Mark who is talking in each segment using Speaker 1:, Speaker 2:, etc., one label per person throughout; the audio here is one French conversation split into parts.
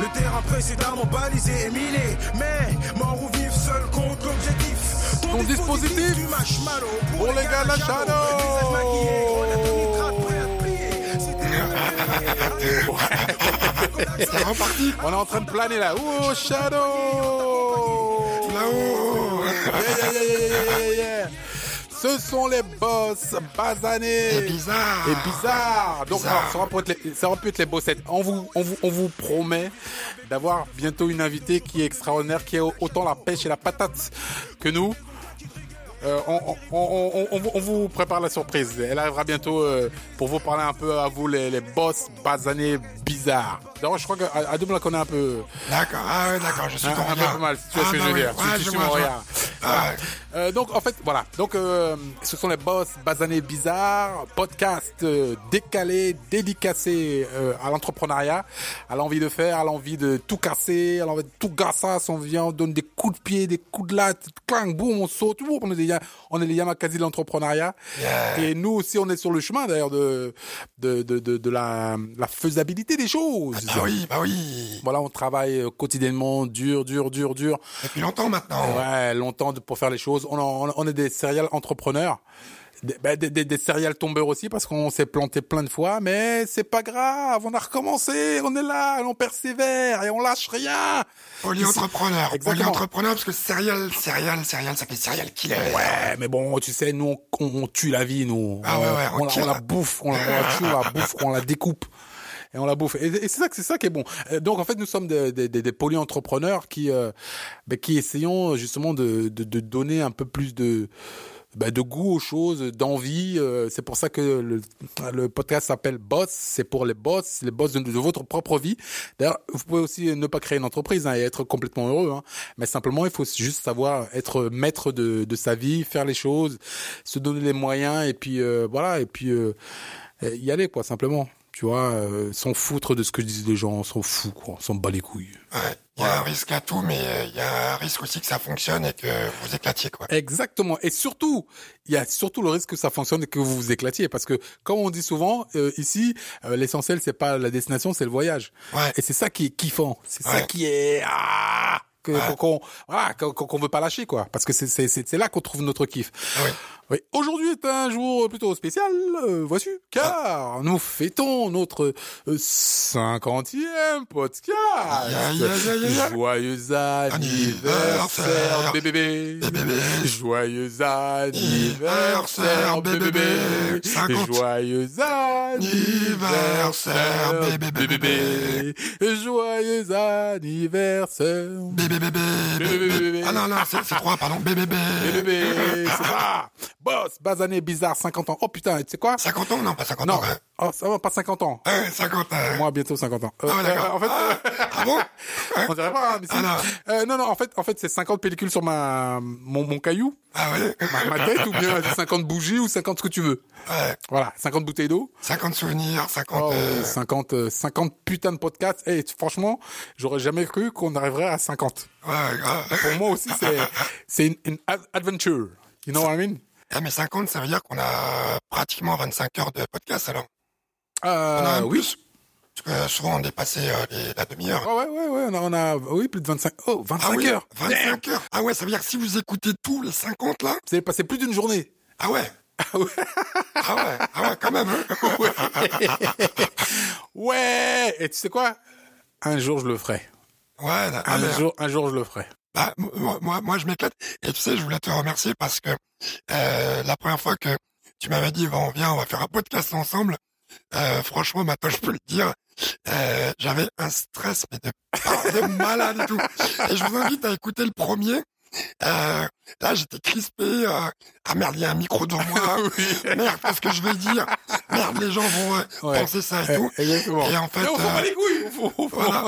Speaker 1: Le terrain précédemment balisé et miné. Mais mort ou vif, seul compte l'objectif.
Speaker 2: Ton dispositif
Speaker 1: du marshmallow
Speaker 2: pour les gars la
Speaker 3: C'est reparti
Speaker 2: On est en train de planer là. Oh, Shadow
Speaker 3: là-haut.
Speaker 2: Yeah, yeah, yeah. Ce sont les boss basanés.
Speaker 3: C'est bizarre.
Speaker 2: Et bizarre. Donc,
Speaker 3: Bizarre.
Speaker 2: alors, ça, être les, ça va peut être les bossettes. On vous, on vous, on vous promet d'avoir bientôt une invitée qui est extraordinaire, qui a autant la pêche et la patate que nous. Euh, on, on, on, on- on vous- on prépare la surprise. Elle arrivera bientôt euh, pour vous parler un peu à vous, les, les boss basanés bizarres. D'ailleurs, je crois qu'Adam la connaît un peu.
Speaker 3: D'accord, ah ouais, d'accord, je suis
Speaker 2: Un,
Speaker 3: ton
Speaker 2: un peu
Speaker 3: regard.
Speaker 2: pas mal, tu vois ce que
Speaker 3: bah
Speaker 2: je veux
Speaker 3: oui,
Speaker 2: dire.
Speaker 3: ouais,
Speaker 2: Tu- tu.
Speaker 3: Ah,
Speaker 2: Euh, donc en fait voilà donc euh, ce sont les boss basanés bizarres podcast euh, décalé dédicacé euh, à l'entrepreneuriat à l'envie de faire à l'envie de tout casser à l'envie de tout gasser on vient on donne des coups de pied des coups de latte clang boum on saute boum, on est des, on est les Yamakasi de l'entrepreneuriat
Speaker 3: Yeah.
Speaker 2: et nous aussi on est sur le chemin d'ailleurs de de, de, de, de la, la faisabilité des choses
Speaker 3: Bah oui, bah oui.
Speaker 2: voilà on travaille euh, quotidiennement dur dur dur dur
Speaker 3: Depuis longtemps maintenant.
Speaker 2: Ouais, longtemps pour faire les choses. On, en- on est des serial entrepreneurs. Des, bah, des, des, des serial tombeurs aussi parce qu'on s'est planté plein de fois, mais c'est pas grave, on a recommencé, on est là, on persévère et on lâche rien.
Speaker 3: Polyentrepreneur. Polyentrepreneur parce que serial, serial, serial, ça fait serial killer.
Speaker 2: Ouais, mais bon, tu sais, nous on, on- tue la vie, nous.
Speaker 3: Ah ouais, ouais, on
Speaker 2: on, la, on bouffe, on la, on la tue, on la bouffe, on la découpe. Et on la bouffe. Et, c'est ça, que- c'est ça qui est bon. Euh, Donc en fait, nous sommes des, des, des, polyentrepreneurs qui, euh, ben, qui essayons justement de, de, de donner un peu plus de ben, de goût aux choses, d'envie. euh, c'est pour ça que le, podcast s'appelle Boss. C'est pour les boss, les boss de, de votre propre vie. D'ailleurs, vous pouvez aussi ne pas créer une entreprise hein, et être complètement heureux. Hein. Mais simplement, il faut juste savoir être maître de, de sa vie, faire les choses, se donner les moyens et puis euh, voilà et puis euh, y aller quoi simplement. Tu vois, euh, s'en foutre de ce que disent les gens, on s'en fout quoi, on s'en bat les couilles.
Speaker 3: Ouais, il y a un risque à tout, mais euh, il y a un risque aussi que ça fonctionne et que vous éclatiez, quoi.
Speaker 2: Exactement. Et surtout, il y a surtout le risque que ça fonctionne et que vous vous éclatiez. Parce que, comme on dit souvent, euh, ici, euh, l'essentiel, c'est pas la destination, c'est le voyage.
Speaker 3: Ouais.
Speaker 2: Et c'est ça qui est kiffant. C'est ça qui est... Ah qu'on qu'on voilà, qu'on qu'on veut pas lâcher quoi parce que c'est c'est c'est là qu'on trouve notre kiff.
Speaker 3: Ah oui.
Speaker 2: Oui, aujourd'hui est un jour plutôt spécial, euh, voici, car nous fêtons notre euh, cinquantième podcast.
Speaker 3: Aïe, aïe, aïe.
Speaker 2: Joyeux anniversaire, bébé.
Speaker 3: bébé.
Speaker 2: Joyeux anniversaire, bébé. Joyeux anniversaire,
Speaker 3: bébé,
Speaker 2: bébé. Joyeux anniversaire.
Speaker 3: Bébé, bébé,
Speaker 2: Bébé,
Speaker 3: bébé.
Speaker 2: bébé.
Speaker 3: Ah non, non, c'est trois, pardon. Bébé, bébé.
Speaker 2: C'est ça. Boss, basané, bizarre, 50 ans. Oh putain, tu sais quoi?
Speaker 3: 50 ans? Non, pas 50
Speaker 2: Non,
Speaker 3: ans.
Speaker 2: oh, ça va, pas 50 ans.
Speaker 3: Ouais, 50 euh,
Speaker 2: Moi, bientôt 50 ans. Euh,
Speaker 3: Ah d'accord.
Speaker 2: euh, en fait, euh,
Speaker 3: Ah bon?
Speaker 2: On dirait pas, hein, mais.
Speaker 3: Ah non.
Speaker 2: Euh, non, non, en fait, en fait, c'est 50 pellicules sur ma, mon, mon caillou,
Speaker 3: Ah ouais
Speaker 2: ma, ma tête, ou bien 50 bougies, ou 50 ce que tu veux.
Speaker 3: Ouais.
Speaker 2: Voilà, 50 bouteilles d'eau.
Speaker 3: 50 souvenirs, 50...
Speaker 2: Oh,
Speaker 3: euh,
Speaker 2: 50, euh, 50 putains de podcasts. Et franchement, j'aurais jamais cru qu'on arriverait à 50.
Speaker 3: Ouais, ouais.
Speaker 2: Pour moi aussi, c'est, c'est une, une ad- adventure. You know what I mean?
Speaker 3: Ah, mais 50, ça veut dire qu'on a pratiquement 25 heures de podcast, alors. On a
Speaker 2: Euh, oui.
Speaker 3: plus. Parce que souvent, on dépassait euh, les- la demi-heure.
Speaker 2: Ouais, ouais, ouais, ouais, on a, on a, oui, plus de 25, oh, 25
Speaker 3: Ah oui,
Speaker 2: heures.
Speaker 3: 25 heures. Ah ouais, ça veut dire que si vous écoutez tous les 50, là,
Speaker 2: Vous avez passé plus d'une journée.
Speaker 3: ah ouais. Ah ouais, ah ouais, quand même. hein.
Speaker 2: Ouais! Et tu sais quoi? Un jour, je le ferai.
Speaker 3: Ouais, là, ah,
Speaker 2: Un
Speaker 3: mais,
Speaker 2: jour, un jour, je le ferai.
Speaker 3: Bah, moi, moi, je m'éclate. Et tu sais, je voulais te remercier parce que euh, la première fois que tu m'avais dit, bon, viens, on va faire un podcast ensemble, euh, franchement, maintenant, je peux le dire, euh, j'avais un stress, mais de, de malade et tout. Et je vous invite à écouter le premier. Euh, là, j'étais crispé. Euh, ah merde, il y a un micro devant moi. Merde, qu'est-ce que je vais dire? Merde, les gens vont euh,
Speaker 2: Ouais.
Speaker 3: penser ça et tout.
Speaker 2: Exactement.
Speaker 3: Et en fait,
Speaker 2: on s'en bat les couilles.
Speaker 3: Voilà.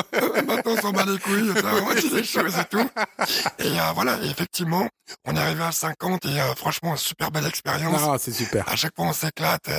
Speaker 3: Maintenant, on s'en bat les couilles. Ça, on dit des choses et tout. Et voilà, et effectivement, on est arrivé à 50 et franchement, super belle expérience.
Speaker 2: Non, c'est super.
Speaker 3: À chaque fois, on s'éclate.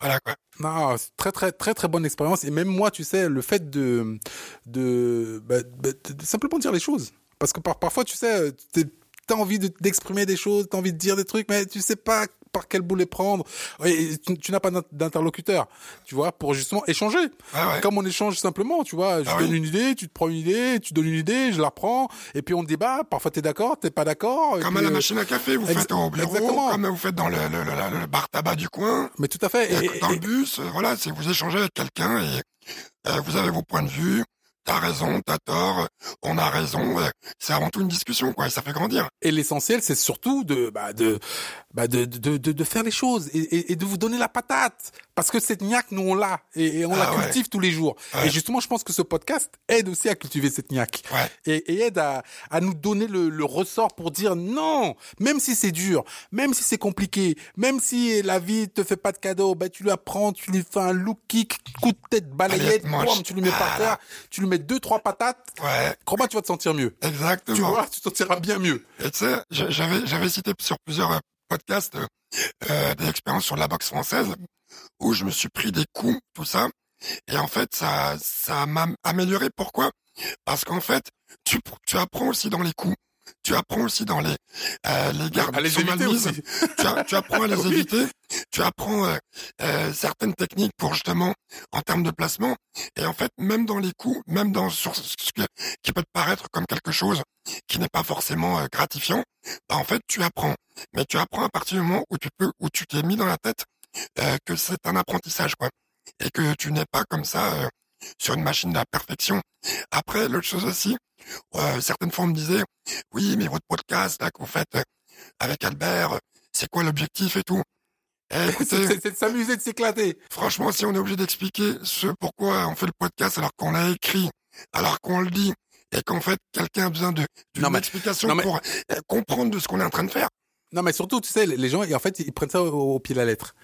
Speaker 3: voilà quoi.
Speaker 2: Non, très très très très bonne expérience et même moi, tu sais, le fait de de, bah, bah, de- de simplement dire les choses, parce que par, parfois, tu sais, t'es- t'as envie de- d'exprimer des choses, t'as envie de dire des trucs, mais tu sais pas par quel bout les prendre. Et tu, tu n'as pas d'in- d'interlocuteur, tu vois, pour justement échanger.
Speaker 3: Ah ouais.
Speaker 2: Comme on échange simplement, tu vois. Je
Speaker 3: Ah
Speaker 2: donne
Speaker 3: oui.
Speaker 2: une idée, tu te prends une idée, tu donnes une idée, je la reprends, et puis on débat. Parfois t'es d'accord, t'es pas d'accord.
Speaker 3: Comme à la
Speaker 2: euh,
Speaker 3: machine à café, vous faites au bureau,
Speaker 2: exactement.
Speaker 3: comme vous faites dans le, le, le, le bar tabac du coin,
Speaker 2: Mais tout à fait.
Speaker 3: et
Speaker 2: Et-
Speaker 3: dans
Speaker 2: et-
Speaker 3: le bus, euh, voilà, c'est vous échangez avec quelqu'un et euh, vous avez vos points de vue, t'as raison, t'as tort, on a raison, euh, c'est avant tout une discussion, quoi, et ça fait grandir.
Speaker 2: Et l'essentiel, c'est surtout de, bah, de, bah, de, de, de, de faire les choses et, et, et de vous donner la patate. Parce que cette niaque, nous, on l'a. Et, et on
Speaker 3: Ah
Speaker 2: la
Speaker 3: ouais.
Speaker 2: cultive tous les jours.
Speaker 3: Ouais.
Speaker 2: Et justement, je pense que ce podcast aide aussi à cultiver cette niaque.
Speaker 3: Ouais.
Speaker 2: Et, aide à, à nous donner le, le ressort pour dire non, même si c'est dur, même si c'est compliqué, même si la vie te fait pas de cadeau, bah, tu lui apprends, tu lui fais un look kick, coup de tête, balayette, boum, tu lui mets par
Speaker 3: Ah,
Speaker 2: terre, tu lui mets deux, trois patates.
Speaker 3: Ouais,
Speaker 2: Crois-moi, tu vas te sentir mieux.
Speaker 3: exactement.
Speaker 2: Tu vois, tu te sentiras bien mieux.
Speaker 3: Et tu sais, j'a- j'avais, j'avais cité sur plusieurs euh, podcasts euh, des expériences sur la boxe française où je me suis pris des coups, tout ça. Et en fait, ça, ça m'a amélioré. Pourquoi? Parce qu'en fait, tu, tu apprends aussi dans les coups. Tu apprends aussi dans les euh, les gardes
Speaker 2: À les éviter.
Speaker 3: Tu, a- tu apprends à les
Speaker 2: Oui.
Speaker 3: éviter. Tu apprends euh, euh, certaines techniques pour justement en termes de placement. Et en fait, même dans les coups, même dans sur ce que- qui peut te paraître comme quelque chose qui n'est pas forcément euh, gratifiant, bah en fait tu apprends. Mais tu apprends à partir du moment où tu peux, où tu t'es mis dans la tête euh, que c'est un apprentissage, quoi, et que tu n'es pas comme ça euh, sur une machine de la perfection. Après, l'autre chose aussi, euh, certaines fois on me disait, oui, mais votre podcast là que vous faites euh, avec Albert, c'est quoi l'objectif et tout? Eh,
Speaker 2: C'est de s'amuser, de s'éclater.
Speaker 3: Franchement, si on est obligé d'expliquer ce pourquoi on fait le podcast alors qu'on l'a écrit, alors qu'on le dit, et qu'en fait quelqu'un a besoin d'une explication
Speaker 2: mais-
Speaker 3: pour euh, comprendre de ce qu'on est en train de faire.
Speaker 2: Non, mais surtout, tu sais, les gens, en fait, ils prennent ça au, au pied de la lettre.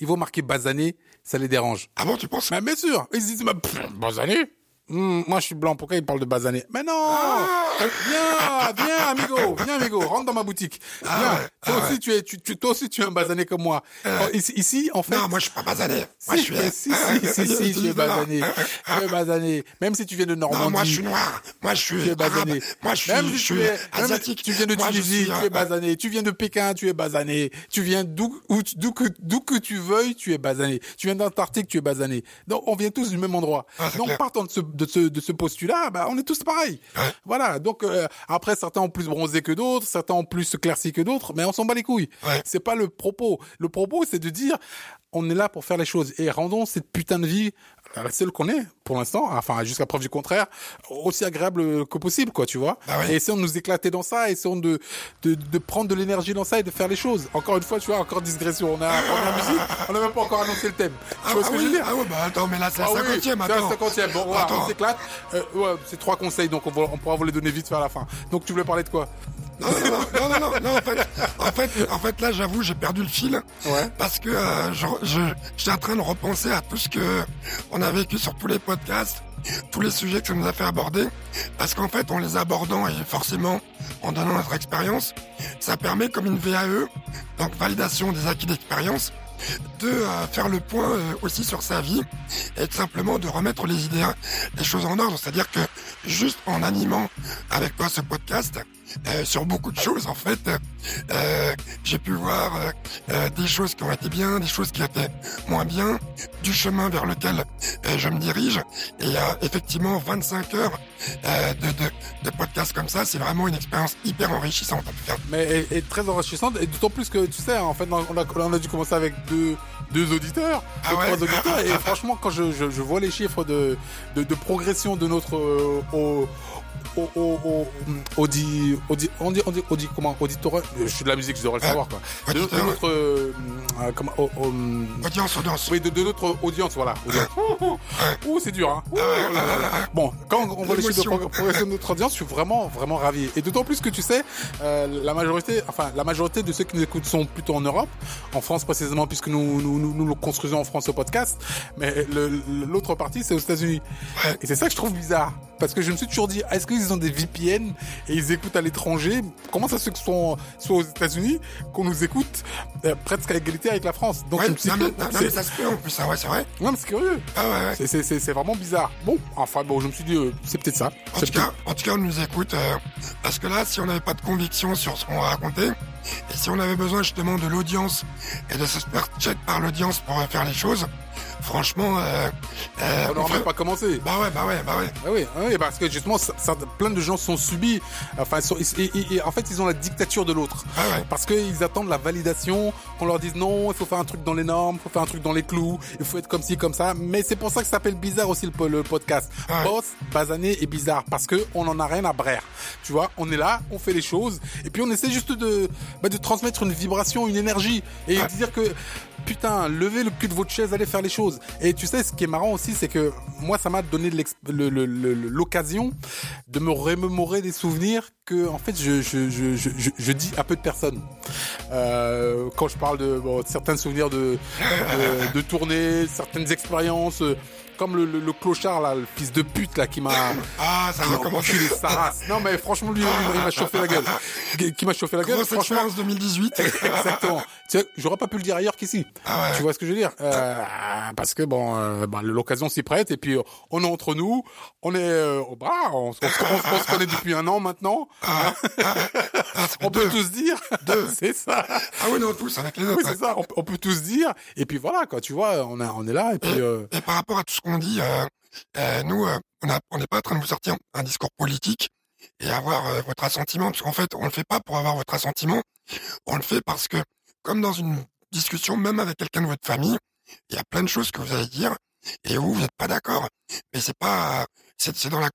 Speaker 2: Ils vont marquer basané, ça les dérange.
Speaker 3: Ah bon, tu penses?
Speaker 2: Mais bien sûr, ils se disent, bah, pff, basané Hum, moi, je suis blanc. Pourquoi ils parlent de basané Mais non
Speaker 3: Ah
Speaker 2: Viens, viens, amigo, viens, amigo, rentre dans ma boutique.
Speaker 3: Ah
Speaker 2: Viens.
Speaker 3: ouais,
Speaker 2: toi
Speaker 3: ah
Speaker 2: aussi, tu es, tu, tu- toi aussi, tu es un basané comme moi.
Speaker 3: Euh.
Speaker 2: Oh, ici, ici, en fait.
Speaker 3: Non, moi je suis pas basané. Moi je
Speaker 2: si,
Speaker 3: suis.
Speaker 2: si, si, si, si, tu es basané. Tu es basané. Même si tu viens de Normandie.
Speaker 3: Non, moi je suis noir. Moi je suis
Speaker 2: tu es basané.
Speaker 3: Moi je suis,
Speaker 2: Même
Speaker 3: je
Speaker 2: si
Speaker 3: suis
Speaker 2: tu es,
Speaker 3: asiatique.
Speaker 2: tu viens de
Speaker 3: Moi, je
Speaker 2: Tunisie,
Speaker 3: suis,
Speaker 2: tu
Speaker 3: euh,
Speaker 2: es basané. Tu viens de Pékin, tu es basané. Tu viens d'où, que, d'où que tu veuilles, tu es basané. Tu viens d'Antarctique, tu es basané. Donc, on vient tous du même endroit.
Speaker 3: Ah,
Speaker 2: Donc, partant de ce, de ce, de ce postulat, bah, on est tous pareils. Voilà. Donc, euh, après, certains ont plus bronzé que d'autres, certains ont plus éclairci que d'autres, mais on s'en bat les couilles. C'est pas le propos. Le propos, c'est de dire, on est là pour faire les choses et rendons cette putain de vie, la seule qu'on est pour l'instant, enfin jusqu'à preuve du contraire, aussi agréable que possible, quoi, tu vois.
Speaker 3: Bah oui.
Speaker 2: Et essayons de nous éclater dans ça, essayons de, de, de prendre de l'énergie dans ça et de faire les choses. Encore une fois, tu vois, encore digression. On a, on a la musique, on n'a même pas encore annoncé le thème. Tu
Speaker 3: Ah,
Speaker 2: vois ce
Speaker 3: ah
Speaker 2: que
Speaker 3: oui,
Speaker 2: je veux dire
Speaker 3: Ah ouais, bah attends, mais là c'est la
Speaker 2: ah oui,
Speaker 3: cinquantième,
Speaker 2: c'est la
Speaker 3: attends.
Speaker 2: cinquantième. Bon, voilà,
Speaker 3: Attends.
Speaker 2: on s'éclate. Euh, ouais, c'est trois conseils, donc on, va, on pourra vous les donner vite à la fin. Donc tu voulais parler de quoi?
Speaker 3: Non, non, non, non, non, non, en fait, en fait, en fait, là, j'avoue, j'ai perdu le fil.
Speaker 2: Ouais.
Speaker 3: Parce que euh, je, je, j'étais en train de repenser à tout ce que on a vécu sur tous les podcasts, tous les sujets que ça nous a fait aborder. Parce qu'en fait, en les abordant et forcément en donnant notre expérience, ça permet comme une VAE, donc validation des acquis d'expérience, de euh, faire le point euh, aussi sur sa vie et simplement de remettre les idées, les choses en ordre. C'est-à-dire que juste en animant avec toi ce podcast, euh, sur beaucoup de choses en fait, j'ai pu voir des choses qui ont été bien, des choses qui étaient moins bien, du chemin vers lequel je me dirige. Et effectivement 25 heures de, de, de podcast comme ça, c'est vraiment une expérience hyper enrichissante
Speaker 2: mais et, très enrichissante et d'autant plus que tu sais en fait on a dû commencer avec deux deux auditeurs
Speaker 3: Ah
Speaker 2: deux,
Speaker 3: ouais
Speaker 2: trois auditeurs. Et franchement quand je, je, je vois les chiffres de, de, de progression de notre euh, au au, au, audi, on dit, on dit, audi, comment, auditorat, je suis de la musique, je devrais le savoir, quoi. De, de
Speaker 3: Auditeur,
Speaker 2: notre, euh, euh, comment, oh, oh, hum,
Speaker 3: Audience, audience.
Speaker 2: oui, de, de notre audience, voilà. Audience. Ouh, c'est dur, hein. Ouh, là, là. Bon, quand on voit les chiffres de progression de notre audience, je suis vraiment, vraiment ravi. Et d'autant plus que tu sais, euh, la majorité, enfin, la majorité de ceux qui nous écoutent sont plutôt en Europe, en France précisément, puisque nous, nous, nous, nous le construisons en France au podcast. Mais l'autre partie, c'est aux États-Unis. Et c'est ça que je trouve bizarre. Parce que je me suis toujours dit, est-ce qu'ils ont des VPN et ils écoutent à l'étranger Comment ça se fait que soit, soit aux États-Unis qu'on nous écoute euh, presque à égalité avec la France? Donc
Speaker 3: Ouais,
Speaker 2: suis
Speaker 3: non, mais, non, non,
Speaker 2: c'est-
Speaker 3: mais ça se en plus, ah ouais, c'est vrai.
Speaker 2: non, mais c'est curieux.
Speaker 3: Ah ouais, ouais.
Speaker 2: C'est- C'est c'est- c'est vraiment bizarre. Bon, enfin bon, je me suis dit, euh, c'est peut-être ça.
Speaker 3: En
Speaker 2: C'est
Speaker 3: tout, cas, en tout cas, on nous écoute, euh, parce que là, si on n'avait pas de conviction sur ce qu'on va raconter, Et si on avait besoin justement de l'audience et de se faire check par l'audience pour faire les choses, franchement, euh,
Speaker 2: euh, on n'aurait pas commencé.
Speaker 3: Bah ouais, bah ouais, bah ouais.
Speaker 2: Bah oui, oui parce que justement, ça, plein de gens sont subis. Enfin, sont, et, en fait, ils ont la dictature de l'autre.
Speaker 3: Ah ouais.
Speaker 2: Parce qu'ils attendent la validation, qu'on leur dise non, il faut faire un truc dans les normes, il faut faire un truc dans les clous, il faut être comme ci, comme ça. Mais c'est pour ça que ça s'appelle bizarre aussi le, le podcast. Ah Boss, basané et bizarre parce que on en a rien à brère. Tu vois, on est là, on fait les choses et puis on essaie juste de bah, de transmettre une vibration, une énergie et ah. dire que putain, levez le cul de votre chaise, allez faire les choses. Et tu sais, ce qui est marrant aussi, c'est que moi, ça m'a donné l'occasion de me remémorer des souvenirs que, en fait, je, je, je, je, je dis à peu de personnes. Euh, quand je parle de bon, certains souvenirs de, de, de tournée, certaines expériences, comme le, le, clochard là, le fils de pute là qui m'a
Speaker 3: ah ça commencer
Speaker 2: sa race. Non mais franchement lui, il m'a chauffé la gueule. Qui m'a chauffé la gueule.
Speaker 3: Grosse franchement 2018.
Speaker 2: Exactement. tu sais, j'aurais pas pu le dire ailleurs qu'ici.
Speaker 3: Ah ouais.
Speaker 2: Tu vois ce que je veux dire? Euh, Parce que bon, euh, bah, l'occasion s'y prête et puis on est entre nous, on est euh, bah, on, on, se connaît depuis un an maintenant. Ah, on peut tous dire. c'est ça.
Speaker 3: Ah oui, non, tous avec les autres.
Speaker 2: Oui, c'est ça. On, peut tous dire. Et puis voilà, quoi. Tu vois, on, a, on est là et puis.
Speaker 3: Euh... et par rapport à tout ce qu'on dit, euh, euh, nous, euh, on n'est pas en train de vous sortir un discours politique et avoir euh, votre assentiment, parce qu'en fait, on le fait pas pour avoir votre assentiment, on le fait parce que, comme dans une discussion, même avec quelqu'un de votre famille, il y a plein de choses que vous allez dire et où vous n'êtes pas d'accord. Mais c'est pas, c'est dans la,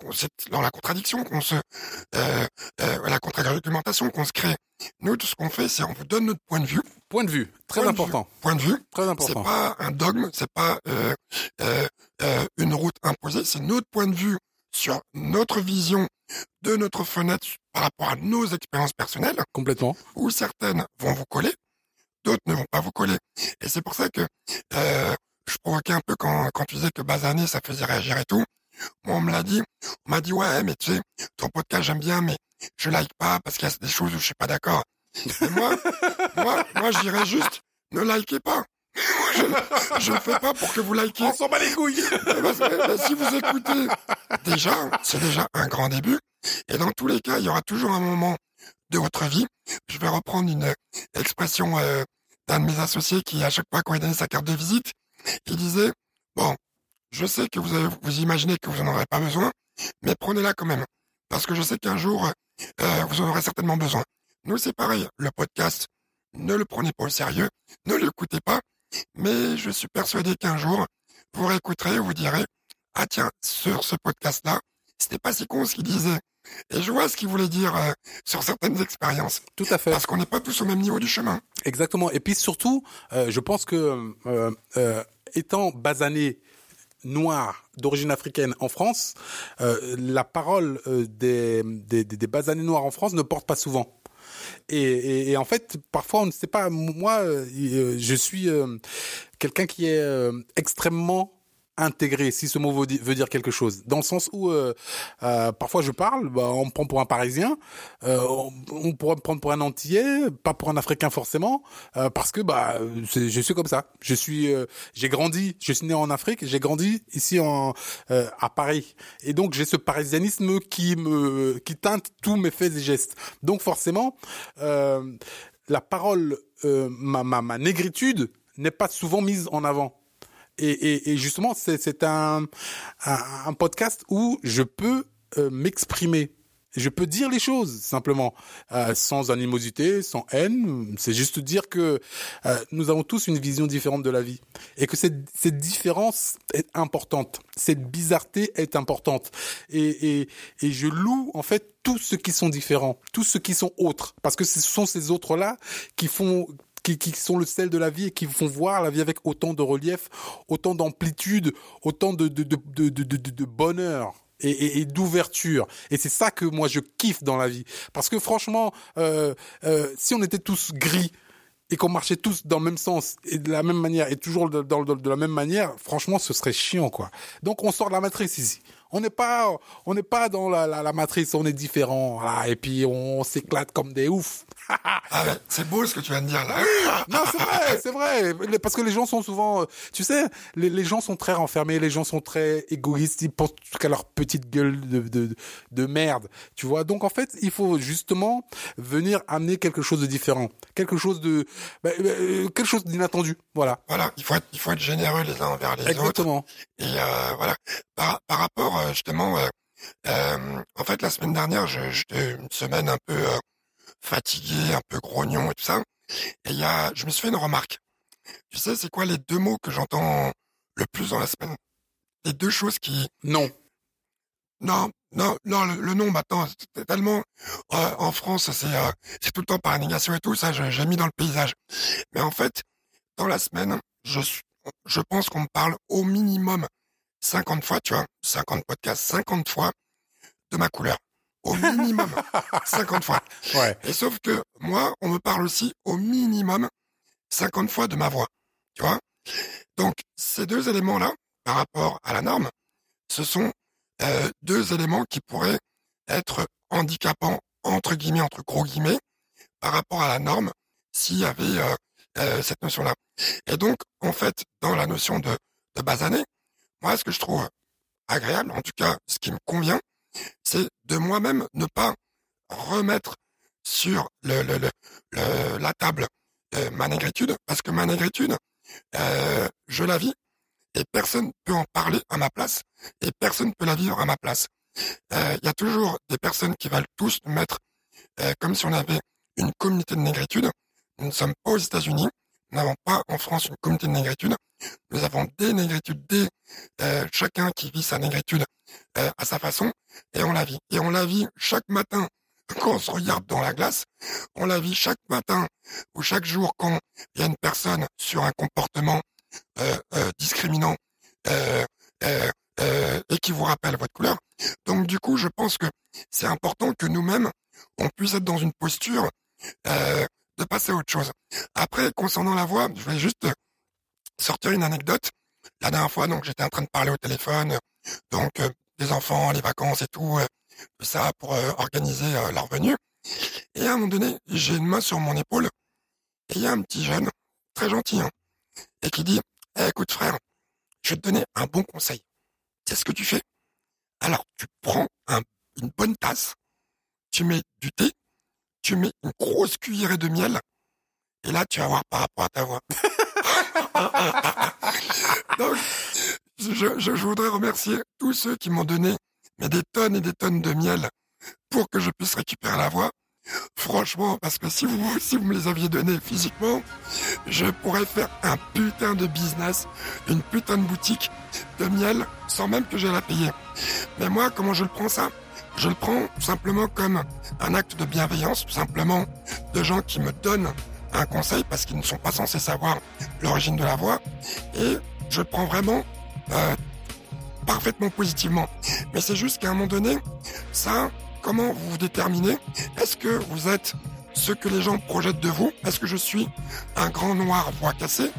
Speaker 3: dans la contradiction qu'on se, euh, euh, la contre-argumentation qu'on se crée. Nous, tout ce qu'on fait, c'est on vous donne notre point de vue.
Speaker 2: Point de vue, très important.
Speaker 3: point de vue,
Speaker 2: très important.
Speaker 3: C'est pas un dogme, c'est pas euh, euh, une route imposée, c'est notre point de vue sur notre vision de notre fenêtre par rapport à nos expériences personnelles.
Speaker 2: Complètement.
Speaker 3: Où certaines vont vous coller, d'autres ne vont pas vous coller. Et c'est pour ça que euh, je provoquais un peu quand, quand tu disais que Bazané, ça faisait réagir et tout. Moi, on me l'a dit. On m'a dit, ouais, mais tu sais, ton podcast, j'aime bien, mais je like pas parce qu'il y a des choses où je suis pas d'accord. moi, moi, moi, je dirais juste, ne likez pas. Je ne fais pas pour que vous likez.
Speaker 2: On s'en bat les couilles.
Speaker 3: si vous écoutez, déjà, c'est déjà un grand début. Et dans tous les cas, il y aura toujours un moment de votre vie. Je vais reprendre une expression euh, d'un de mes associés qui, à chaque fois qu'on lui donnait sa carte de visite, il disait, bon, je sais que vous, avez, vous imaginez que vous n'en aurez pas besoin, mais prenez-la quand même. Parce que je sais qu'un jour, euh, vous en aurez certainement besoin. Nous, c'est pareil. Le podcast, ne le prenez pas au sérieux, ne l'écoutez pas, mais je suis persuadé qu'un jour, vous réécouterez et vous direz, ah tiens, sur ce podcast-là, c'était pas si con ce qu'il disait. Et je vois ce qu'il voulait dire euh, sur certaines expériences.
Speaker 2: Tout à fait.
Speaker 3: Parce qu'on n'est pas tous au même niveau du chemin.
Speaker 2: Exactement. Et puis surtout, euh, je pense que euh, étant basané noir d'origine africaine en France, la parole des, des, des basanés noirs en France ne porte pas souvent. Et, en fait, parfois, on ne sait pas. Moi, je suis quelqu'un qui est extrêmement intégré, si ce mot veut, dire quelque chose. Dans le sens où euh, euh, parfois je parle, bah, on me prend pour un Parisien, euh, on, pourrait me prendre pour un Antillais, pas pour un Africain forcément, parce que bah je suis comme ça. Je suis, j'ai grandi, je suis né en Afrique, j'ai grandi ici en à Paris, et donc j'ai ce parisianisme qui me qui teinte tous mes faits et gestes. Donc forcément, la parole, ma, ma, ma négritude n'est pas souvent mise en avant et, et, justement, c'est un, un, podcast où je peux euh, m'exprimer. Je peux dire les choses simplement, euh, sans animosité, sans haine. C'est juste dire que euh, nous avons tous une vision différente de la vie et que cette, cette différence est importante, cette bizarreté est importante. Et, et, et je loue en fait tous ceux qui sont différents, tous ceux qui sont autres, parce que ce sont ces autres-là qui font qui, qui, sont le sel de la vie et qui font voir la vie avec autant de relief, autant d'amplitude, autant de, de, de, de, de, de bonheur et, et, d'ouverture. Et c'est ça que moi je kiffe dans la vie. Parce que franchement, euh, euh, si on était tous gris, et qu'on marchait tous dans le même sens et de la même manière et toujours de, de, de, la même manière, franchement, ce serait chiant, quoi. Donc, on sort de la matrice ici. On n'est pas, on n'est pas dans la, la, la, matrice, on est différent. Voilà, et puis on, s'éclate comme des oufs.
Speaker 3: ah c'est beau ce que tu viens de dire là.
Speaker 2: non, c'est vrai, c'est vrai. Parce que les gens sont souvent, euh, tu sais, les, les, gens sont très renfermés, les gens sont très égoïstes, ils pensent qu'à leur petite gueule de, de, de merde. Tu vois. Donc en fait, il faut justement venir amener quelque chose de différent, quelque chose de, bah, bah, euh, quelque chose d'inattendu. Voilà.
Speaker 3: Voilà. Il faut être, il faut être généreux les uns envers les
Speaker 2: autres. Exactement.
Speaker 3: Et euh, voilà. Par, par rapport euh, justement, euh, euh, en fait, la semaine dernière, j'étais une semaine un peu euh, fatigué, un peu grognon et tout ça. Et y a, je me suis fait une remarque. Tu sais, c'est quoi les deux mots que j'entends le plus dans la semaine? Les deux choses qui...
Speaker 2: Non.
Speaker 3: Non, non, non, le, nom maintenant, c'est tellement euh, en France, c'est c'est tout le temps par négation et tout ça. J'ai mis dans le paysage. Mais en fait, dans la semaine, je je pense qu'on me parle au minimum 50 fois, tu vois, 50 podcasts, 50 fois de ma couleur. Au minimum 50 fois.
Speaker 2: Ouais.
Speaker 3: Et sauf que moi, on me parle aussi au minimum 50 fois de ma voix. Tu vois Donc, ces deux éléments-là, par rapport à la norme, ce sont euh, deux éléments qui pourraient être handicapants, entre guillemets, entre gros guillemets, par rapport à la norme, s'il y avait euh, euh, cette notion-là. Et donc, en fait, dans la notion de, de basané, moi, ce que je trouve agréable, en tout cas, ce qui me convient, c'est de moi-même ne pas remettre sur le, le, le, la table ma négritude, parce que ma négritude, je la vis et personne peut en parler à ma place et personne peut la vivre à ma place. Euh, il y a toujours des personnes qui veulent tous nous mettre euh, comme si on avait une communauté de négritude. Nous ne sommes pas aux États-Unis, nous n'avons pas en France une communauté de négritude. Nous avons des négritudes, des euh, chacun qui vit sa négritude à sa façon et on la vit. Et on la vit chaque matin quand on se regarde dans la glace, on la vit chaque matin ou chaque jour quand il y a une personne sur un comportement euh, euh, discriminant euh, et qui vous rappelle votre couleur. Donc du coup, je pense que c'est important que nous-mêmes, on puisse être dans une posture de passer à autre chose. Après, concernant la voix, je vais juste sortir une anecdote. La dernière fois, donc, j'étais en train de parler au téléphone, donc des enfants, les vacances et tout, ça pour organiser leur venue. Et à un moment donné, j'ai une main sur mon épaule et il y a un petit jeune, très gentil, hein, et qui dit, eh, écoute frère, je vais te donner un bon conseil. C'est ce que tu fais? Alors, tu prends une bonne tasse, tu mets du thé, tu mets une grosse cuillerée de miel, et là, tu vas voir par rapport à ta voix. Donc, je, je, voudrais remercier tous ceux qui m'ont donné des tonnes et des tonnes de miel pour que je puisse récupérer la voix. Franchement, parce que si vous, si vous me les aviez donnés physiquement, je pourrais faire un putain de business, une putain de boutique de miel sans même que j'ai la payer. Mais moi, comment je le prends ça? Je le prends tout simplement comme un acte de bienveillance, tout simplement de gens qui me donnent un conseil parce qu'ils ne sont pas censés savoir l'origine de la voix. Et je le prends vraiment euh, parfaitement positivement. Mais c'est juste qu'à un moment donné, ça, Comment vous vous déterminez? Est-ce que vous êtes ce que les gens projettent de vous? Est-ce que je suis un grand noir voix cassée?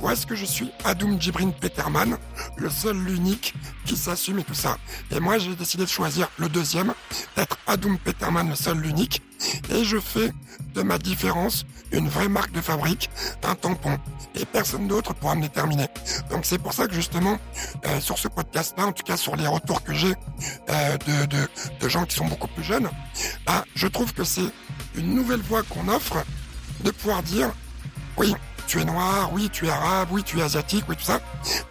Speaker 3: Ou est-ce que je suis Adoum Djibrin Peterman, le seul, l'unique, qui s'assume et tout ça? Et moi, j'ai décidé de choisir le deuxième, d'être Adoum Peterman, le seul, l'unique, et je fais de ma différence une vraie marque de fabrique, un tampon. Et personne d'autre pourra me déterminer. Donc c'est pour ça que justement, euh, sur ce podcast-là, en tout cas sur les retours que j'ai euh, de, de, gens qui sont beaucoup plus jeunes, bah, je trouve que c'est une nouvelle voie qu'on offre de pouvoir dire, oui, tu es noir, oui, tu es arabe, oui, tu es asiatique, oui, tout ça.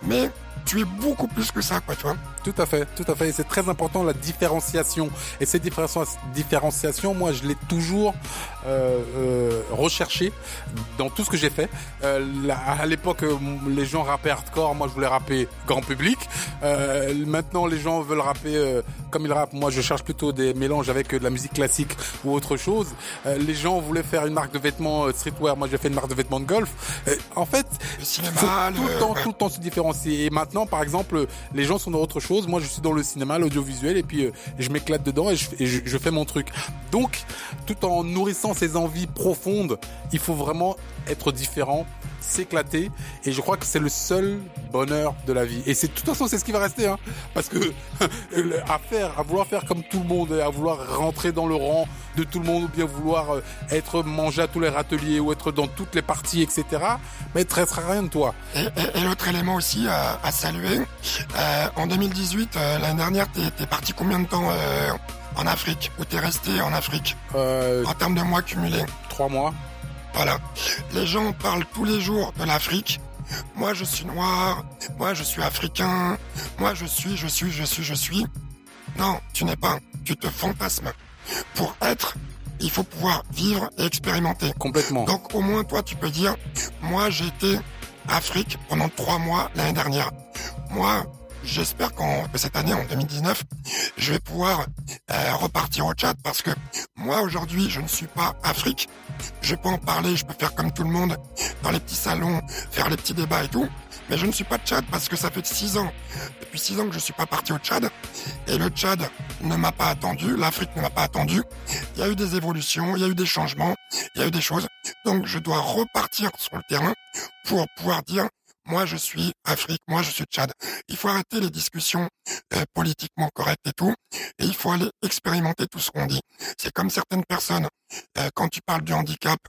Speaker 3: Mais tu es beaucoup plus que ça, quoi, tu vois.
Speaker 2: Tout à fait, tout à fait. Et c'est très important la différenciation. Et cette différenciation, moi, je l'ai toujours euh, euh, recherché dans tout ce que j'ai fait. Euh, à l'époque, euh, les gens rappaient hardcore, moi, je voulais rapper grand public. Euh, maintenant, les gens veulent rapper euh, comme ils rappent. Moi, je cherche plutôt des mélanges avec de la musique classique ou autre chose. les gens voulaient faire une marque de vêtements streetwear. Moi, j'ai fait une marque de vêtements de golf. en fait,
Speaker 3: cinéma,
Speaker 2: tout le temps, tout le temps se différencier. Et maintenant, par exemple, les gens sont dans autre chose moi, je suis dans le cinéma, l'audiovisuel, et puis euh, je m'éclate dedans et, je, fais mon truc. Donc, tout en nourrissant ces envies profondes, il faut vraiment être différent s'éclater. Et je crois que c'est le seul bonheur de la vie. Et c'est de toute façon, c'est ce qui va rester, hein. Parce que à faire, à vouloir faire comme tout le monde, à vouloir rentrer dans le rang de tout le monde, ou bien vouloir euh, être mangé à tous les râteliers, ou être dans toutes les parties, etc. Mais ne restera rien de toi.
Speaker 3: Et, l'autre élément aussi à, à saluer, euh, en 2018, euh, l'année dernière, t'es es parti combien de temps euh, en Afrique Où t'es resté en Afrique?
Speaker 2: Euh,
Speaker 3: En termes de mois cumulés?
Speaker 2: trois mois.
Speaker 3: Voilà. Les gens parlent tous les jours de l'Afrique. Moi, je suis noir. Moi, je suis africain. Moi, je suis, je suis, je suis, je suis. Non, tu n'es pas. Tu te fantasmes. Pour être, il faut pouvoir vivre et expérimenter.
Speaker 2: Complètement.
Speaker 3: Donc, au moins, toi, tu peux dire, moi, j'ai été Afrique pendant trois mois l'année dernière. Moi, j'espère qu'en que cette année, en 2019, je vais pouvoir euh, repartir au Tchad parce que moi, aujourd'hui, je ne suis pas Afrique. Je peux en parler, je peux faire comme tout le monde dans les petits salons, faire les petits débats et tout. Mais je ne suis pas Tchad parce que ça fait six ans. Depuis six ans que je suis pas parti au Tchad. Et le Tchad ne m'a pas attendu, l'Afrique ne m'a pas attendu. Il y a eu des évolutions, il y a eu des changements, il y a eu des choses. Donc je dois repartir sur le terrain pour pouvoir dire moi je suis Afrique, moi je suis Tchad. Il faut arrêter les discussions euh, politiquement correctes et tout, et il faut aller expérimenter tout ce qu'on dit. C'est comme certaines personnes, euh, quand tu parles du handicap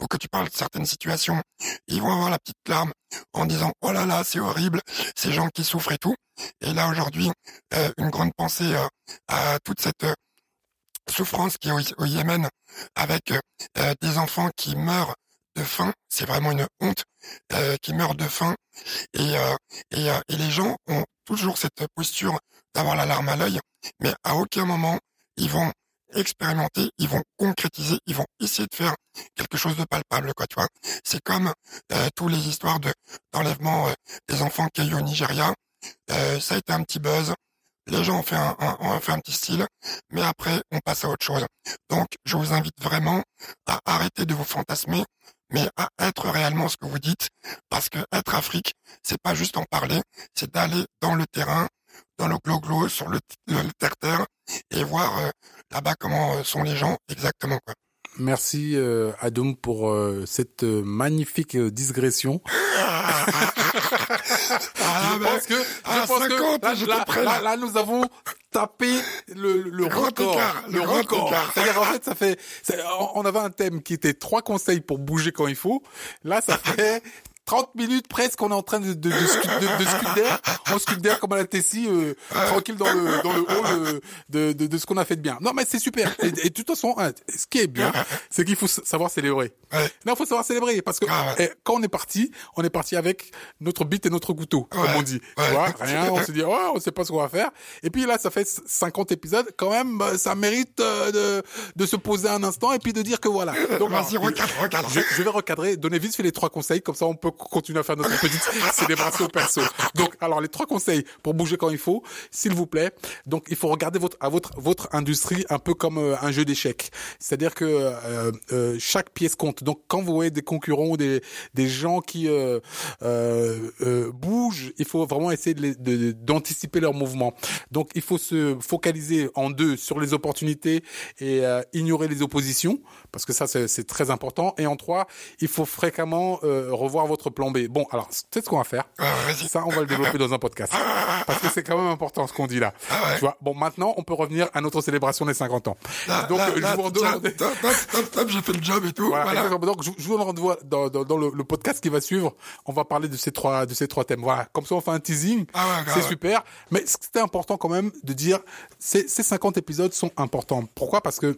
Speaker 3: ou que tu parles de certaines situations, ils vont avoir la petite larme en disant oh là là c'est horrible, ces gens qui souffrent et tout. Et là aujourd'hui, euh, une grande pensée euh, à toute cette euh, souffrance qui est au, Yémen avec euh, euh, des enfants qui meurent de faim, c'est vraiment une honte, euh, qui meurent de faim. Et, euh, et, euh, et les gens ont toujours cette posture d'avoir la larme à l'œil, mais à aucun moment ils vont expérimenter, ils vont concrétiser, ils vont essayer de faire quelque chose de palpable, quoi, tu vois. C'est comme euh, tous les histoires de d'enlèvement euh, des enfants qu'il y a eu au Nigeria. Euh, ça a été un petit buzz. Les gens ont fait un- ont fait un petit style, mais après on passe à autre chose. Donc je vous invite vraiment à arrêter de vous fantasmer, mais à être réellement ce que vous dites, parce que être Afrique, c'est pas juste en parler, c'est d'aller dans le terrain, dans le glo-glo, sur le, terre-terre, et voir euh, là-bas comment euh, sont les gens exactement.
Speaker 2: Merci euh, Adoum pour euh, cette euh, magnifique euh, digression.
Speaker 3: Ah,
Speaker 2: je pense que, je
Speaker 3: à
Speaker 2: pense que
Speaker 3: 50,
Speaker 2: là, là-
Speaker 3: prêt,
Speaker 2: là-
Speaker 3: là.
Speaker 2: là, nous avons tapé le, record,
Speaker 3: écart,
Speaker 2: le
Speaker 3: le
Speaker 2: record. C'est-à-dire en fait, ça fait, on avait un thème qui était trois conseils pour bouger quand il faut. Là, ça fait 30 minutes presque, on est en train de, de, de, de, de scudder, on scudder comme à la Tessie, euh, tranquille dans le, dans le hall euh, de, de, de ce qu'on a fait de bien. Non, mais c'est super. Et, et de toute façon, hein, ce qui est bien, c'est qu'il faut savoir célébrer.
Speaker 3: Ouais.
Speaker 2: Non, il faut savoir célébrer parce que
Speaker 3: Ah ouais.
Speaker 2: eh, quand on est parti, on est parti avec notre bite et notre couteau, comme on dit. Tu vois, rien, on se dit, oh, on sait pas ce qu'on va faire. Et puis là, ça fait 50 épisodes, quand même, bah, ça mérite euh, de, de se poser un instant et puis de dire que voilà. Donc,
Speaker 3: Vas-y,
Speaker 2: alors,
Speaker 3: recadre, recadre.
Speaker 2: je, je vais recadrer, donner vite fait les trois conseils, comme ça on peut continuer à faire notre petite célébration perso. Donc, alors les trois conseils pour bouger quand il faut, s'il vous plaît. Donc, il faut regarder votre à votre votre industrie un peu comme euh, un jeu d'échecs. C'est-à-dire que euh, euh, chaque pièce compte. Donc, quand vous voyez des concurrents ou des des gens qui euh, bougent, il faut vraiment essayer de d'anticiper leurs mouvements. Donc, il faut se focaliser en deux sur les opportunités et ignorer les oppositions parce que ça c'est très important. Et en trois, il faut fréquemment euh, revoir votre plan B. Bon, alors c'est ce qu'on va faire.
Speaker 3: Ah.
Speaker 2: Ça, on va le développer dans un podcast parce que c'est quand même important ce qu'on dit là.
Speaker 3: Ah ouais.
Speaker 2: Tu vois. Bon, maintenant, on peut revenir à notre célébration des 50 ans.
Speaker 3: Là,
Speaker 2: Donc,
Speaker 3: là, là,
Speaker 2: je vous redonne.
Speaker 3: top, top, top, top, j'ai fait le job et tout.
Speaker 2: Voilà,
Speaker 3: Voilà.
Speaker 2: exactement. Donc, je, je vous rendez-vous dans, dans, dans le, le podcast qui va suivre. On va parler de ces trois, de ces trois thèmes. Voilà. Comme ça, on fait un teasing.
Speaker 3: Ah ouais,
Speaker 2: c'est super. Mais c'était important quand même de dire, ces, ces 50 épisodes sont importants. Pourquoi? Parce que,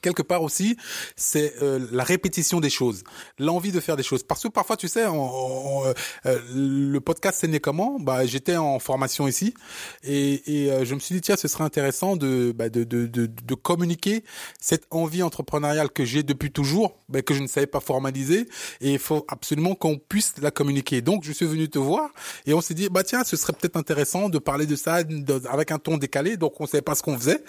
Speaker 2: quelque part aussi, c'est euh, la répétition des choses, l'envie de faire des choses. Parce que parfois, tu sais, on- on- euh, le podcast c'est né comment? Bah, j'étais en formation ici et, et euh, je me suis dit tiens, ce serait intéressant de, bah, de, de, de, de communiquer cette envie entrepreneuriale que j'ai depuis toujours, bah, que je ne savais pas formaliser et il faut absolument qu'on puisse la communiquer. Donc, je suis venu te voir et on s'est dit bah tiens, ce serait peut-être intéressant de parler de ça avec un ton décalé. Donc, on savait pas ce qu'on faisait.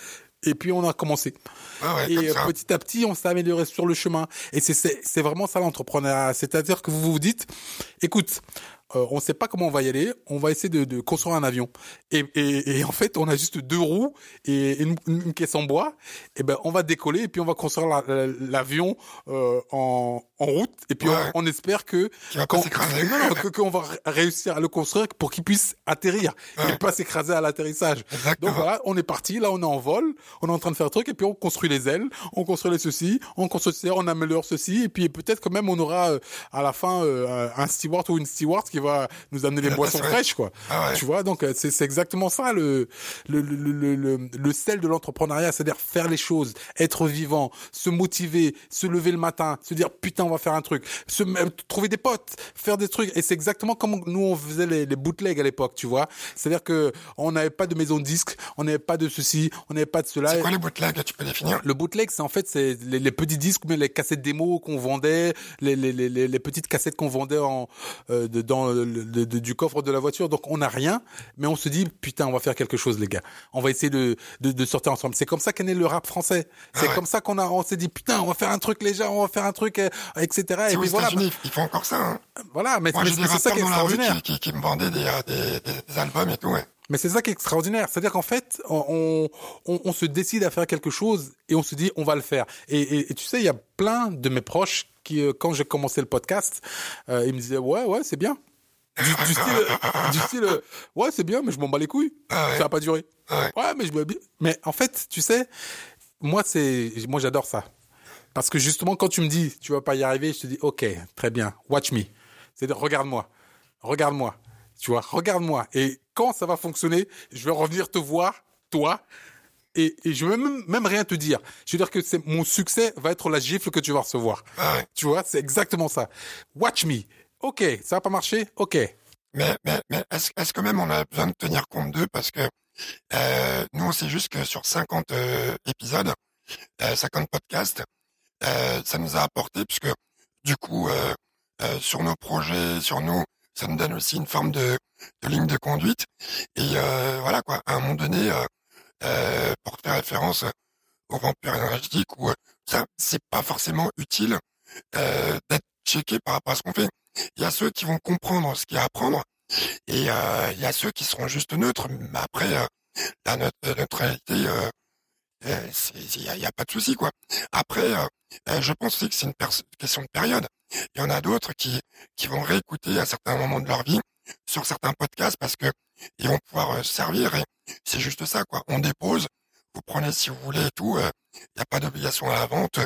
Speaker 2: Et puis on a commencé.
Speaker 3: Ah ouais,
Speaker 2: et euh, petit à petit, on s'est amélioré sur le chemin. Et c'est c'est c'est vraiment ça l'entrepreneuriat. C'est-à-dire que vous vous dites, écoute, euh, on ne sait pas comment on va y aller, on va essayer de, de construire un avion. Et, et, et, en fait, on a juste deux roues et une, une caisse en bois. Et ben, on va décoller et puis on va construire l'avion euh, en, en route. Et puis on, on, espère que
Speaker 3: qu'on
Speaker 2: va réussir à le construire pour qu'il puisse atterrir et pas s'écraser à l'atterrissage. Donc voilà, on est parti. Là, on est en vol, on est en train de faire le truc et puis on construit les ailes, on construit les ceci, on construit ceci, on améliore ceci et puis peut-être quand même on aura euh, à la fin euh, un steward ou une steward qui va nous amener les boissons fraîches, quoi.
Speaker 3: Ah
Speaker 2: tu vois, donc euh, c'est exactement ça le le le le, le, sel de l'entrepreneuriat, c'est-à-dire faire les choses, être vivant, se motiver, se lever le matin, se dire putain on va faire un truc, se trouver des potes, faire des trucs. Et c'est exactement comme nous on faisait les, les bootlegs à l'époque, tu vois. C'est-à-dire que on n'avait pas de maison de disques, on n'avait pas de ceci, on n'avait pas de cela.
Speaker 3: C'est quoi les bootlegs Tu peux définir?
Speaker 2: Le bootleg, c'est en fait c'est les, les, petits disques, mais les cassettes démo qu'on vendait, les, les, les, les petites cassettes qu'on vendait en euh, dans le, du coffre de la voiture. Donc on n'a rien, mais on se dit putain, on va faire quelque chose, les gars. On va essayer de de, de sortir ensemble. C'est comme ça qu'est né le rap français. C'est ah comme ça qu'on a, on s'est dit putain, on va faire un truc léger, on va faire un truc, euh, etc.
Speaker 3: Et puis voilà. Ils font encore ça. Hein.
Speaker 2: Voilà, mais, c'est ça qui est extraordinaire.
Speaker 3: Qui, qui, me vendaient des, euh, des, des, albums et tout. Ouais.
Speaker 2: Mais c'est ça qui est extraordinaire. C'est-à-dire qu'en fait, on, on, on, se décide à faire quelque chose et on se dit, on va le faire. Et, et, et tu sais, il y a plein de mes proches qui, euh, quand j'ai commencé le podcast, euh, ils me disaient, ouais, ouais, c'est bien. Du, du, style, du style, ouais, c'est bien, mais je m'en bats les couilles.
Speaker 3: Ah ouais.
Speaker 2: Ça va pas durer.
Speaker 3: Ah ouais.
Speaker 2: ouais, mais je Mais en fait, tu sais, moi, c'est, moi, j'adore ça. Parce que justement, quand tu me dis, tu vas pas y arriver, je te dis, ok, très bien, watch me. C'est-à-dire, regarde-moi. Regarde-moi. Tu vois, regarde-moi. Et quand ça va fonctionner, je vais revenir te voir, toi, et, et je vais même, même rien te dire. Je veux dire que c'est mon succès va être la gifle que tu vas recevoir.
Speaker 3: Ah ouais.
Speaker 2: Tu vois, c'est exactement ça. Watch me. Ok, ça va pas marcher. Ok.
Speaker 3: Mais, mais, mais est-ce est-ce que même on a besoin de tenir compte d'eux parce que euh, nous on sait juste que sur 50 euh, épisodes, euh, 50 podcasts, euh, ça nous a apporté puisque du coup sur nos projets, sur nous, ça nous donne aussi une forme de, de ligne de conduite. Et voilà quoi. À un moment donné, pour faire référence au vampire énergétique, où ça c'est pas forcément utile d'être checké par rapport à ce qu'on fait. Il y a ceux qui vont comprendre ce qu'il y a à apprendre et euh, il y a ceux qui seront juste neutres. Mais après, euh, la neutralité, euh, il n'y a, a, pas de souci quoi. Après, je pense aussi que c'est une question de période. Il y en a d'autres qui qui vont réécouter à certains moments de leur vie sur certains podcasts parce que ils vont pouvoir servir et c'est juste ça quoi. On dépose, vous prenez si vous voulez et tout. Il n'y a pas d'obligation à la vente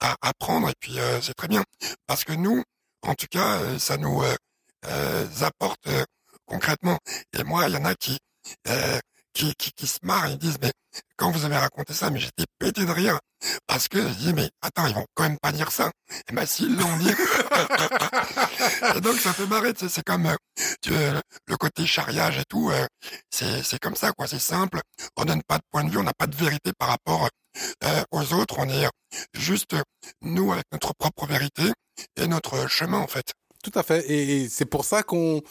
Speaker 3: à, à prendre et puis c'est très bien parce que nous, en tout cas, ça nous apporte concrètement. Et moi, il y en a qui, qui, qui, se marrent, ils disent, mais quand vous avez raconté ça, mais j'étais pété de rire. Parce que je dis, mais attends, ils vont quand même pas dire ça. Et ben s'ils l'ont dit. et donc ça fait marrer, c'est comme le côté charriage et tout. Euh, c'est, c'est comme ça, quoi. C'est simple. On donne pas de point de vue, on n'a pas de vérité par rapport euh, aux autres. On est juste nous avec notre propre vérité et notre chemin, en fait.
Speaker 2: Tout à fait. Et, c'est pour ça qu'on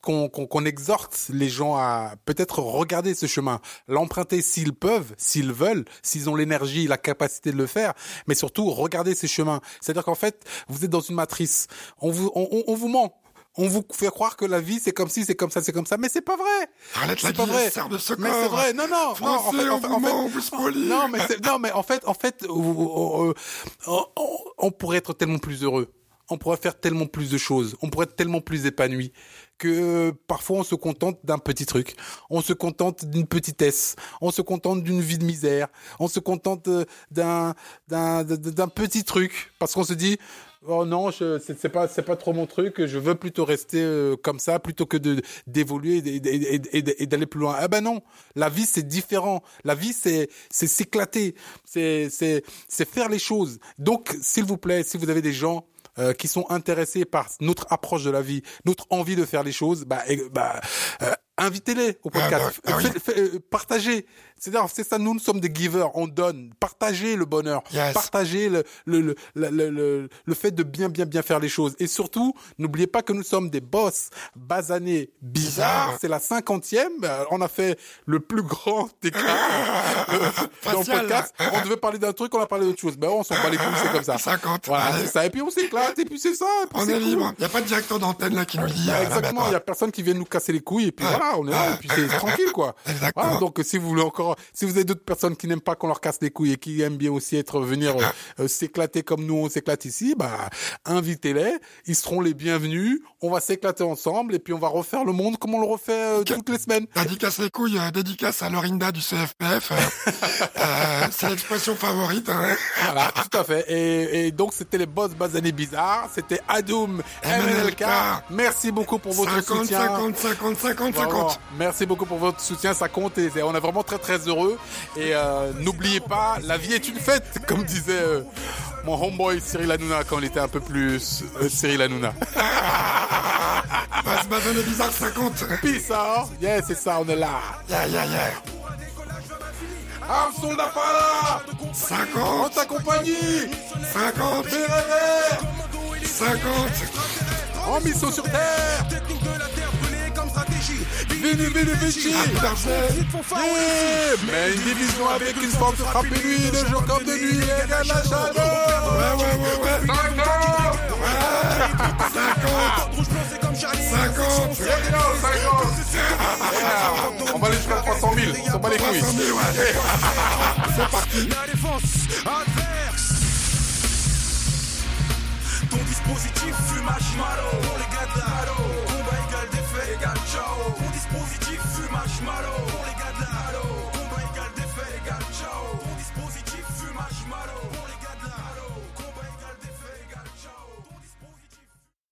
Speaker 2: qu'on qu'on exhorte les gens à peut-être regarder ce chemin, l'emprunter s'ils peuvent, s'ils veulent, s'ils ont l'énergie, la capacité de le faire, mais surtout regarder ces chemins. C'est-à-dire qu'en fait, vous êtes dans une matrice. On vous on vous ment. On vous fait croire que la vie c'est comme si, c'est comme ça, c'est comme ça, mais c'est pas vrai.
Speaker 3: Arrête
Speaker 2: c'est
Speaker 3: pas
Speaker 2: vrai.
Speaker 3: De ce
Speaker 2: mais c'est vrai. Non, non,
Speaker 3: Français, non. En fait, en fait, en fait
Speaker 2: non, mais non, mais en fait, en fait, on, on, on pourrait être tellement plus heureux on pourrait faire tellement plus de choses, on pourrait être tellement plus épanoui que parfois on se contente d'un petit truc, on se contente d'une petitesse, on se contente d'une vie de misère, on se contente d'un d'un d'un petit truc parce qu'on se dit oh non c'est pas c'est pas trop mon truc, je veux plutôt rester euh, comme ça plutôt que de d'évoluer et, d'aller plus loin. Ah ben non, la vie c'est différent, la vie c'est c'est s'éclater, c'est c'est c'est faire les choses. Donc s'il vous plaît, si vous avez des gens euh, qui sont intéressés par notre approche de la vie, notre envie de faire les choses, bah, bah euh, invitez-les au podcast.
Speaker 3: Ah bah, ah oui.
Speaker 2: Faites- faites- euh, partagez. C'est-à-dire, c'est ça, nous, nous sommes des givers, on donne. Partagez le bonheur.
Speaker 3: Yes.
Speaker 2: Partagez le, le, le, le, le, le- fait de bien, bien, bien faire les choses. Et surtout, n'oubliez pas que nous sommes des boss basanés bizarres.
Speaker 3: Bizarre.
Speaker 2: C'est la cinquantième. Euh, On a fait le plus grand écart euh, dans le podcast. On devait parler d'un truc, on a parlé d'autre chose. Ben, on s'en bat les couilles, c'est comme ça.
Speaker 3: 50.
Speaker 2: Voilà, c'est ça. Et puis on s'éclate, et puis c'est ça.
Speaker 3: On est
Speaker 2: cool.
Speaker 3: libre. Il n'y a pas de directeur d'antenne là qui nous dit.
Speaker 2: Bah, exactement, il y
Speaker 3: maintenant.
Speaker 2: a personne qui vient nous casser les couilles et puis voilà, on est là et puis c'est tranquille quoi. Voilà, donc si vous voulez encore, si vous avez d'autres personnes qui n'aiment pas qu'on leur casse les couilles et qui aiment bien aussi être venir euh, euh, s'éclater comme nous on s'éclate ici, bah invitez-les, ils seront les bienvenus. On va s'éclater ensemble et puis on va refaire le monde comme on le refait euh, toutes les semaines.
Speaker 3: Dédicace les couilles, euh, dédicace à Lorinda du CFPF. c'est l'expression favorite. hein.
Speaker 2: Voilà, tout à fait. Et, et donc c'était les boss basanés bizarres, c'était Adoum MNLK.
Speaker 3: MNLK.
Speaker 2: Merci beaucoup pour votre
Speaker 3: 50,
Speaker 2: soutien.
Speaker 3: 50, 50, 50,
Speaker 2: Vraiment,
Speaker 3: 50.
Speaker 2: Merci beaucoup pour votre soutien, ça compte et on est vraiment très très heureux. Et euh, n'oubliez pas, la vie est une fête, comme disait euh, mon homeboy Cyril Hanouna quand il était un peu plus euh, Cyril Hanouna.
Speaker 3: Basse basonné bizarre 50.
Speaker 2: Peace, hein Yeah, c'est ça, on est là.
Speaker 3: Yeah, yeah, yeah.
Speaker 2: Ah, soldat pas là On
Speaker 3: 50,
Speaker 2: t'accompagne
Speaker 3: 50,
Speaker 2: Bérévert
Speaker 3: 50.
Speaker 2: En mission sur Terre Vini, vini, vici. Yeah Mais une division avec une force de frappe nuit, de jour comme de nuit, et de la chaleur
Speaker 3: Ouais, ouais, ouais, ouais. 50,
Speaker 1: Rouge blanc, c'est comme Charlie.
Speaker 3: 50.
Speaker 2: On va aller jusqu'à 300 000, on bat les couilles.
Speaker 3: 300 000, ouais.
Speaker 1: La défense adverse. Ton dispositif marshmallow. Pour les gars de égal défait égal ciao. Dispositif fume marshmallow. Pour les gars de la halo.